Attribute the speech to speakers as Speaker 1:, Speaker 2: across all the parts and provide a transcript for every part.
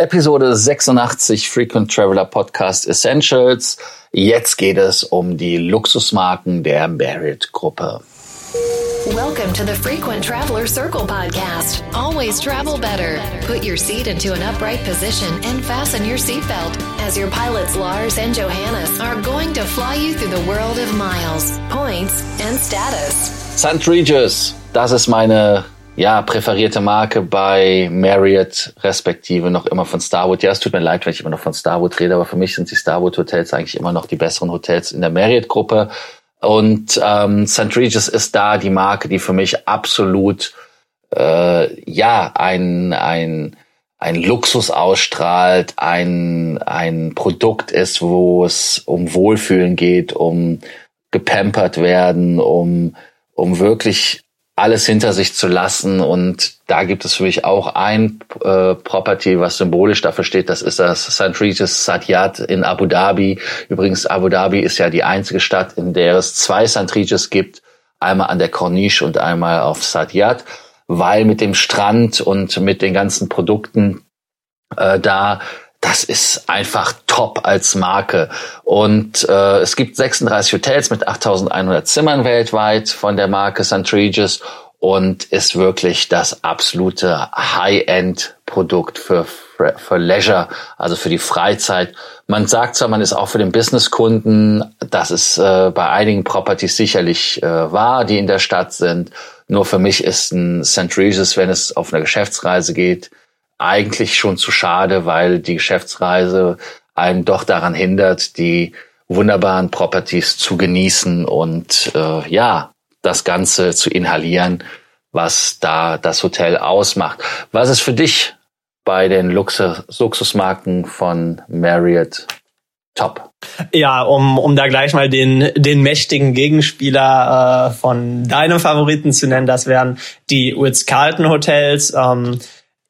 Speaker 1: Episode 86 Frequent Traveler Podcast Essentials. Jetzt geht es um die Luxusmarken der Marriott Gruppe.
Speaker 2: Welcome to the Frequent Traveler Circle podcast. Always travel better. Put your seat into an upright position and fasten your seatbelt as your pilots Lars and Johannes are going to fly you through the world of miles, points and status.
Speaker 1: St. Regis, das ist meine ja, präferierte Marke bei Marriott, respektive noch immer von Starwood. Ja, es tut mir leid, wenn ich immer noch von Starwood rede, aber für mich sind die Starwood Hotels eigentlich immer noch die besseren Hotels in der Marriott-Gruppe. Und ähm, St. Regis ist da die Marke, die für mich absolut äh, ja ein, ein, ein Luxus ausstrahlt, ein, ein Produkt ist, wo es um Wohlfühlen geht, um gepampert werden, um, um wirklich alles hinter sich zu lassen. Und da gibt es für mich auch ein äh, Property, was symbolisch dafür steht. Das ist das St. Regis Satyat in Abu Dhabi. Übrigens, Abu Dhabi ist ja die einzige Stadt, in der es zwei St. Regis gibt. Einmal an der Corniche und einmal auf Satyat. Weil mit dem Strand und mit den ganzen Produkten äh, da das ist einfach top als Marke. Und äh, es gibt 36 Hotels mit 8100 Zimmern weltweit von der Marke St. Regis und ist wirklich das absolute High-End-Produkt für, für Leisure, also für die Freizeit. Man sagt zwar, man ist auch für den Businesskunden, das ist äh, bei einigen Properties sicherlich äh, wahr, die in der Stadt sind. Nur für mich ist ein St. Regis, wenn es auf eine Geschäftsreise geht, eigentlich schon zu schade, weil die Geschäftsreise einen doch daran hindert, die wunderbaren Properties zu genießen und äh, ja, das Ganze zu inhalieren, was da das Hotel ausmacht. Was ist für dich bei den Luxus Luxusmarken von Marriott top?
Speaker 3: Ja, um, um da gleich mal den, den mächtigen Gegenspieler äh, von deinem Favoriten zu nennen, das wären die Ritz-Carlton Hotels. Ähm,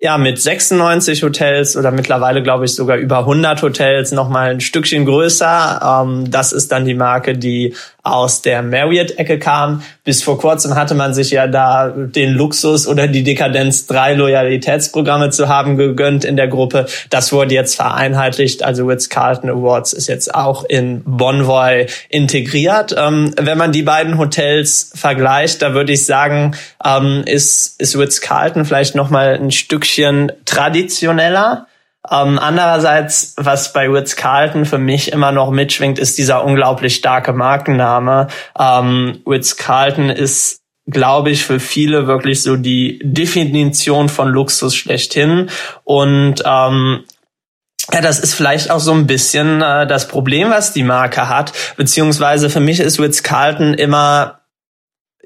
Speaker 3: ja, mit 96 Hotels oder mittlerweile glaube ich sogar über 100 Hotels noch mal ein Stückchen größer. Ähm, das ist dann die Marke, die aus der Marriott-Ecke kam. Bis vor kurzem hatte man sich ja da den Luxus oder die Dekadenz, drei Loyalitätsprogramme zu haben gegönnt in der Gruppe. Das wurde jetzt vereinheitlicht. Also Ritz-Carlton Awards ist jetzt auch in Bonvoy integriert. Ähm, wenn man die beiden Hotels vergleicht, da würde ich sagen, ähm, ist, ist Ritz-Carlton vielleicht noch mal ein Stückchen traditioneller. Ähm, andererseits, was bei Ritz-Carlton für mich immer noch mitschwingt, ist dieser unglaublich starke Markenname. Ähm, Ritz-Carlton ist, glaube ich, für viele wirklich so die Definition von Luxus schlechthin. Und ähm, ja, das ist vielleicht auch so ein bisschen äh, das Problem, was die Marke hat. Beziehungsweise für mich ist Ritz-Carlton immer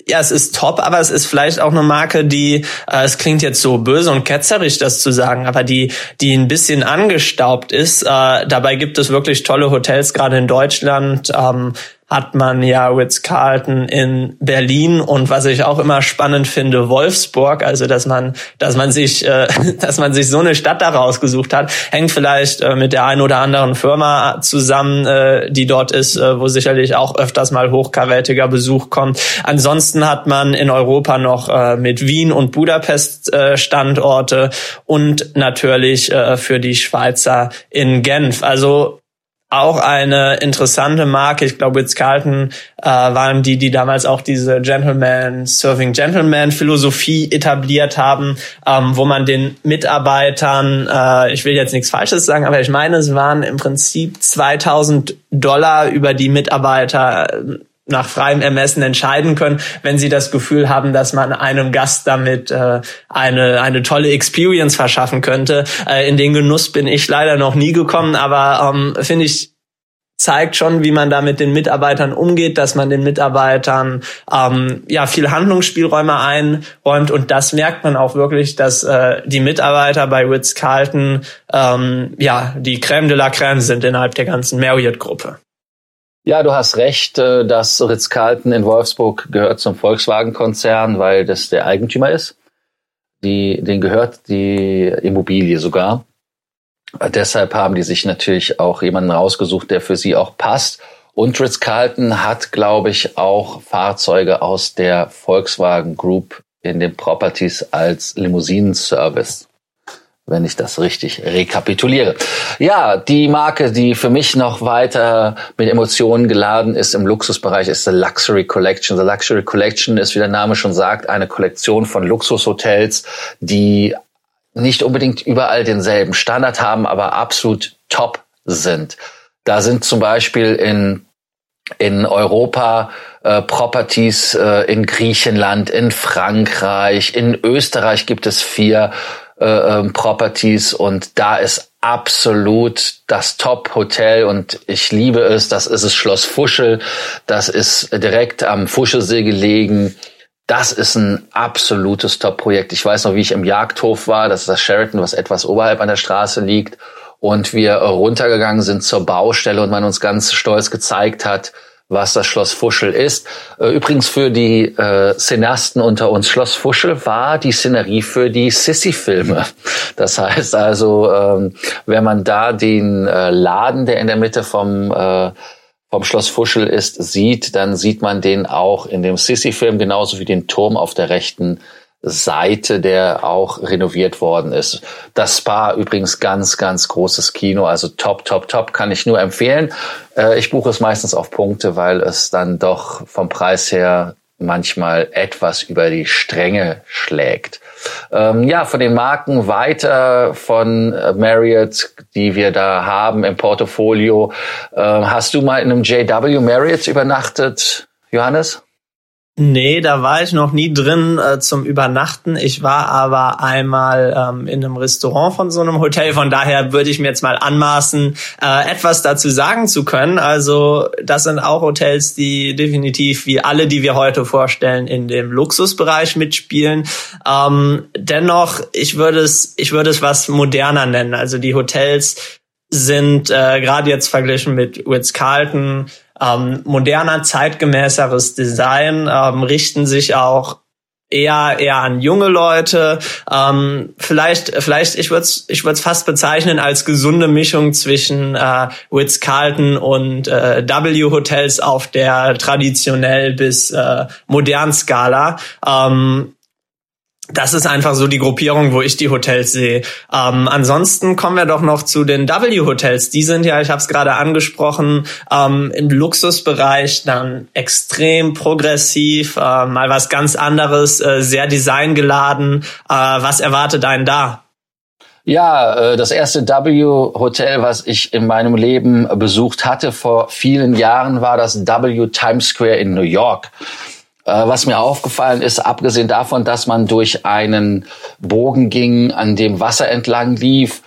Speaker 3: ja, es ist top, aber es ist vielleicht auch eine Marke, die, äh, es klingt jetzt so böse und ketzerisch, das zu sagen, aber die, die ein bisschen angestaubt ist. Äh, dabei gibt es wirklich tolle Hotels, gerade in Deutschland. Ähm, hat man ja Ritz-Carlton in Berlin und was ich auch immer spannend finde, Wolfsburg, also dass man, dass man sich, äh, dass man sich so eine Stadt da rausgesucht hat, hängt vielleicht äh, mit der einen oder anderen Firma zusammen, äh, die dort ist, äh, wo sicherlich auch öfters mal hochkarätiger Besuch kommt. Ansonsten hat man in Europa noch äh, mit Wien und Budapest äh, Standorte und natürlich äh, für die Schweizer in Genf. Also auch eine interessante Marke. Ich glaube, Ritz-Carlton äh, waren die, die damals auch diese Gentleman Serving Gentleman Philosophie etabliert haben, ähm, wo man den Mitarbeitern, äh, ich will jetzt nichts Falsches sagen, aber ich meine, es waren im Prinzip 2000 Dollar über die Mitarbeiter nach freiem Ermessen entscheiden können, wenn sie das Gefühl haben, dass man einem Gast damit äh, eine eine tolle Experience verschaffen könnte. Äh, in den Genuss bin ich leider noch nie gekommen, aber ähm, finde ich zeigt schon, wie man da mit den Mitarbeitern umgeht, dass man den Mitarbeitern ähm, ja viel Handlungsspielräume einräumt und das merkt man auch wirklich, dass äh, die Mitarbeiter bei Ritz Carlton ähm, ja die Crème de la Crème sind innerhalb der ganzen Marriott-Gruppe.
Speaker 1: Ja, du hast recht, äh, dass Ritz-Carlton in Wolfsburg gehört zum Volkswagen-Konzern, weil das der Eigentümer ist. Die, den gehört die Immobilie sogar. Äh, deshalb haben die sich natürlich auch jemanden rausgesucht, der für sie auch passt. Und Ritz-Carlton hat, glaube ich, auch Fahrzeuge aus der Volkswagen Group in den Properties als Limousinenservice. Wenn ich das richtig rekapituliere. Ja, die Marke, die für mich noch weiter mit Emotionen geladen ist im Luxusbereich, ist The Luxury Collection. The Luxury Collection ist, wie der Name schon sagt, eine Kollektion von Luxushotels, die nicht unbedingt überall denselben Standard haben, aber absolut top sind. Da sind zum Beispiel in in Europa äh, Properties äh, in Griechenland, in Frankreich, in Österreich gibt es vier äh, ähm, Properties und da ist absolut das Top-Hotel und ich liebe es. Das ist es Schloss Fuschel. Das ist direkt am Fuschelsee gelegen. Das ist ein absolutes Top-Projekt. Ich weiß noch, wie ich im Jagdhof war. Das ist das Sheraton, was etwas oberhalb an der Straße liegt. Und wir runtergegangen sind zur Baustelle und man uns ganz stolz gezeigt hat, was das Schloss Fuschel ist. Äh, übrigens für die äh, Cineasten unter uns, Schloss Fuschel war die Szenerie für die Sissy-Filme. Das heißt also, ähm, wenn man da den äh, Laden, der in der Mitte vom äh, vom Schloss Fuschel ist, sieht, dann sieht man den auch in dem Sissy-Film genauso wie den Turm auf der rechten Seite, der auch renoviert worden ist. Das Spa übrigens ganz, ganz großes Kino, also top, top, top, kann ich nur empfehlen. Äh, ich buche es meistens auf Punkte, weil es dann doch vom Preis her manchmal etwas über die Stränge schlägt. Ähm, ja, von den Marken weiter von Marriott, die wir da haben im Portfolio. Äh, hast du mal in einem JW Marriott übernachtet, Johannes?
Speaker 3: Nee, da war ich noch nie drin äh, zum Übernachten. Ich war aber einmal ähm, in einem Restaurant von so einem Hotel. Von daher würde ich mir jetzt mal anmaßen, äh, etwas dazu sagen zu können. Also das sind auch Hotels, die definitiv wie alle, die wir heute vorstellen, in dem Luxusbereich mitspielen. Ähm, dennoch, ich würde es, ich würde es was moderner nennen. Also die Hotels sind äh, gerade jetzt verglichen mit Ritz-Carlton ähm, moderner, zeitgemäßeres Design, ähm, richten sich auch eher eher an junge Leute. Ähm, vielleicht vielleicht ich würde es ich würde fast bezeichnen als gesunde Mischung zwischen äh, Ritz Carlton und äh, W Hotels auf der traditionell bis äh, modern Skala. Ähm, das ist einfach so die Gruppierung, wo ich die Hotels sehe. Ähm, ansonsten kommen wir doch noch zu den W-Hotels. Die sind ja, ich habe es gerade angesprochen, ähm, im Luxusbereich dann extrem progressiv, äh, mal was ganz anderes, äh, sehr designgeladen. Äh, was erwartet einen da?
Speaker 1: Ja, äh, das erste W-Hotel, was ich in meinem Leben besucht hatte vor vielen Jahren, war das W Times Square in New York. Äh, was mir aufgefallen ist, abgesehen davon, dass man durch einen Bogen ging, an dem Wasser entlang lief,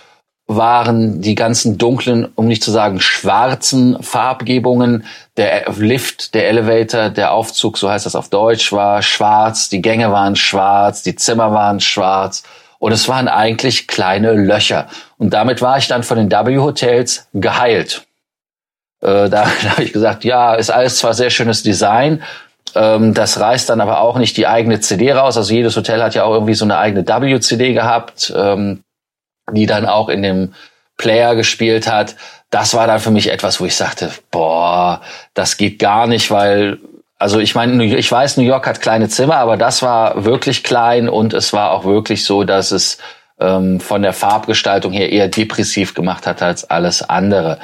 Speaker 1: waren die ganzen dunklen, um nicht zu sagen schwarzen Farbgebungen. Der Lift, der Elevator, der Aufzug, so heißt das auf Deutsch, war schwarz, die Gänge waren schwarz, die Zimmer waren schwarz und es waren eigentlich kleine Löcher. Und damit war ich dann von den W-Hotels geheilt. Äh, da, da habe ich gesagt, ja, ist alles zwar sehr schönes Design, das reißt dann aber auch nicht die eigene CD raus. Also jedes Hotel hat ja auch irgendwie so eine eigene W-CD gehabt, ähm, die dann auch in dem Player gespielt hat. Das war dann für mich etwas, wo ich sagte, boah, das geht gar nicht, weil also ich meine, ich weiß, New York hat kleine Zimmer, aber das war wirklich klein und es war auch wirklich so, dass es ähm, von der Farbgestaltung her eher depressiv gemacht hat als alles andere.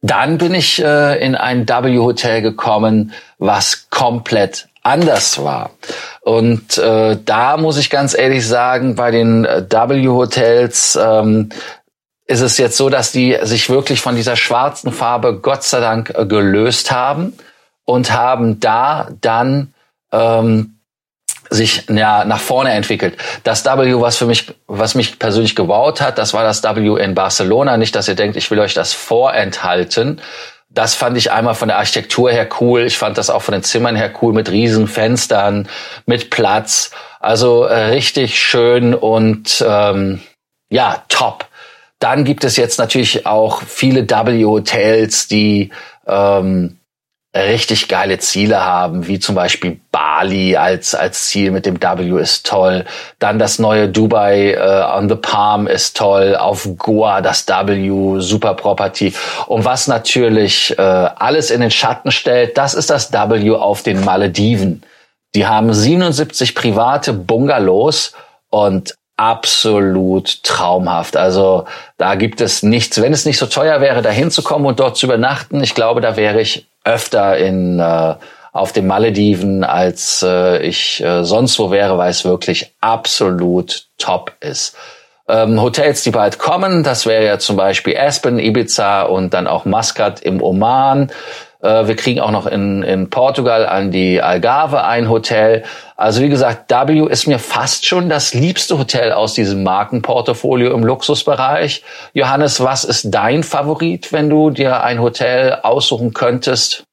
Speaker 1: Dann bin ich äh, in ein W-Hotel gekommen, was komplett anders war. Und äh, da muss ich ganz ehrlich sagen, bei den äh, W-Hotels ähm, ist es jetzt so, dass die sich wirklich von dieser schwarzen Farbe Gott sei Dank äh, gelöst haben und haben da dann ähm, sich ja, nach vorne entwickelt. Das W, was für mich, was mich persönlich gebaut hat, das war das W in Barcelona. Nicht, dass ihr denkt, ich will euch das vorenthalten. Das fand ich einmal von der Architektur her cool. Ich fand das auch von den Zimmern her cool mit riesen Fenstern, mit Platz. Also äh, richtig schön und ähm, ja, top. Dann gibt es jetzt natürlich auch viele W-Hotels, die ähm, richtig geile Ziele haben, wie zum Beispiel Bali als, als Ziel mit dem W ist toll. Dann das neue Dubai äh, on the Palm ist toll. Auf Goa das W, super Property. Und was natürlich äh, alles in den Schatten stellt, das ist das W auf den Malediven. Die haben 77 private Bungalows und absolut traumhaft. Also da gibt es nichts, wenn es nicht so teuer wäre, da hinzukommen und dort zu übernachten. Ich glaube, da wäre ich öfter in äh, auf den Malediven, als äh, ich äh, sonst wo wäre, weil es wirklich absolut top ist. Ähm, Hotels, die bald kommen, das wäre ja zum Beispiel Aspen, Ibiza und dann auch Muscat im Oman. Äh, wir kriegen auch noch in, in Portugal an die Algarve ein Hotel. Also wie gesagt, W ist mir fast schon das liebste Hotel aus diesem Markenportfolio im Luxusbereich. Johannes, was ist dein Favorit, wenn du dir ein Hotel aussuchen könntest?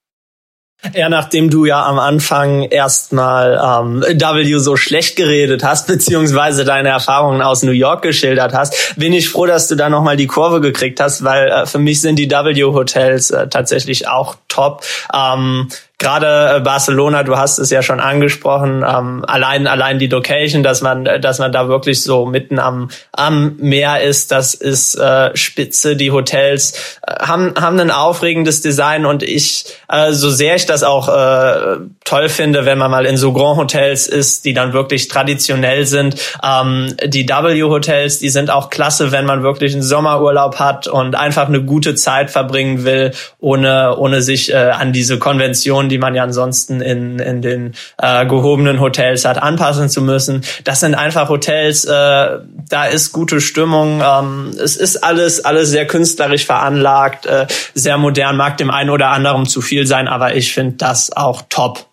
Speaker 3: Ja, nachdem du ja am Anfang erstmal ähm, W so schlecht geredet hast, beziehungsweise deine Erfahrungen aus New York geschildert hast, bin ich froh, dass du da nochmal die Kurve gekriegt hast, weil äh, für mich sind die W-Hotels äh, tatsächlich auch top. Ähm, gerade äh, Barcelona, du hast es ja schon angesprochen, ähm, allein allein die Location, dass man dass man da wirklich so mitten am am Meer ist, das ist äh, spitze. Die Hotels äh, haben haben ein aufregendes Design und ich äh, so sehr ich das auch äh, toll finde, wenn man mal in so Grand Hotels ist, die dann wirklich traditionell sind. Ähm, die W Hotels, die sind auch klasse, wenn man wirklich einen Sommerurlaub hat und einfach eine gute Zeit verbringen will, ohne ohne sich äh, an diese Konvention Konditionen, die man ja ansonsten in, in den äh, gehobenen Hotels hat, anpassen zu müssen. Das sind einfach Hotels, äh, da ist gute Stimmung. Ähm, es ist alles, alles sehr künstlerisch veranlagt, äh, sehr modern, mag dem einen oder anderen zu viel sein, aber ich finde das auch top.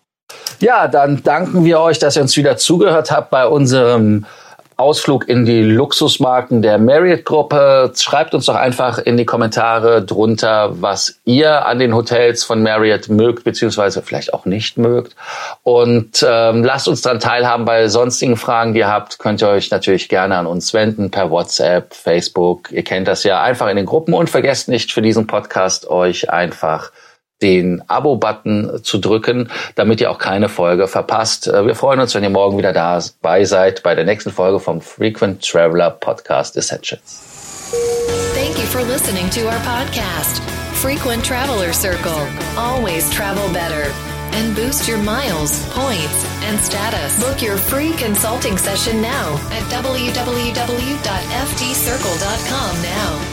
Speaker 1: Ja, dann danken wir euch, dass ihr uns wieder zugehört habt bei unserem Ausflug in die Luxusmarken der Marriott-Gruppe. Schreibt uns doch einfach in die Kommentare drunter, was ihr an den Hotels von Marriott mögt, beziehungsweise vielleicht auch nicht mögt. Und ähm, lasst uns daran teilhaben bei sonstigen Fragen, die ihr habt. Könnt ihr euch natürlich gerne an uns wenden per WhatsApp, Facebook. Ihr kennt das ja einfach in den Gruppen. Und vergesst nicht für diesen Podcast euch einfach den Abo-Button zu drücken, damit ihr auch keine Folge verpasst. Äh, wir freuen uns, wenn ihr morgen wieder dabei seid bei der nächsten Folge vom Frequent Traveler Podcast Essentials.
Speaker 2: Thank you for listening to our podcast, Frequent Traveler Circle. Always travel better and boost your miles, points, and status. Book your free consulting session now at www.ftcircle.com now.